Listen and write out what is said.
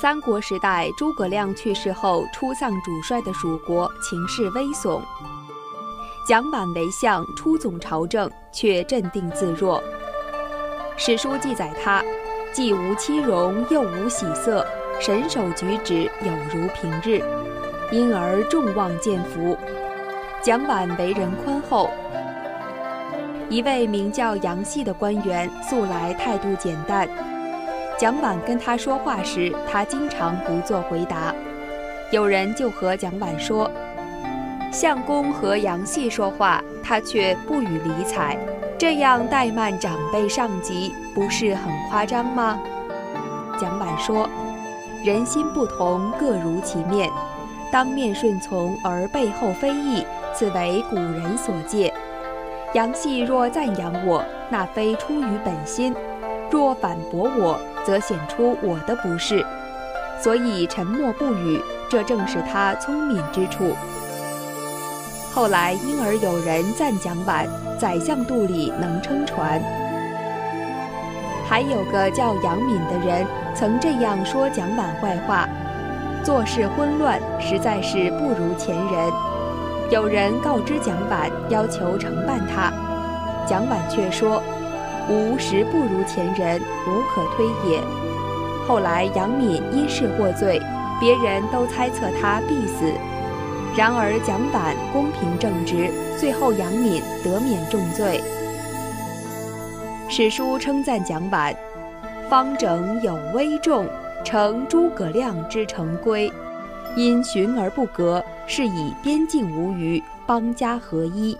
三国时代，诸葛亮去世后，出丧主帅的蜀国情势危悚。蒋琬为相，出总朝政，却镇定自若。史书记载他，既无妻容，又无喜色，神手举止有如平日，因而众望见服。蒋琬为人宽厚。一位名叫杨戏的官员，素来态度简淡。蒋琬跟他说话时，他经常不做回答。有人就和蒋琬说：“相公和杨戏说话，他却不予理睬，这样怠慢长辈上级，不是很夸张吗？”蒋琬说：“人心不同，各如其面。当面顺从而背后非议，此为古人所戒。杨戏若赞扬我，那非出于本心；若反驳我，则显出我的不是。所以沉默不语，这正是他聪明之处。后来因而有人赞蒋琬，宰相肚里能撑船。还有个叫杨敏的人，曾这样说蒋琬坏话：做事混乱，实在是不如前人。有人告知蒋琬，要求惩办他，蒋琬却说：“吾实不如前人，无可推也。”后来杨敏因事获罪，别人都猜测他必死。然而蒋琬公平正直，最后杨敏得免重罪。史书称赞蒋琬：“方整有危重，承诸葛亮之成规。”因循而不革，是以边境无虞，邦家合一。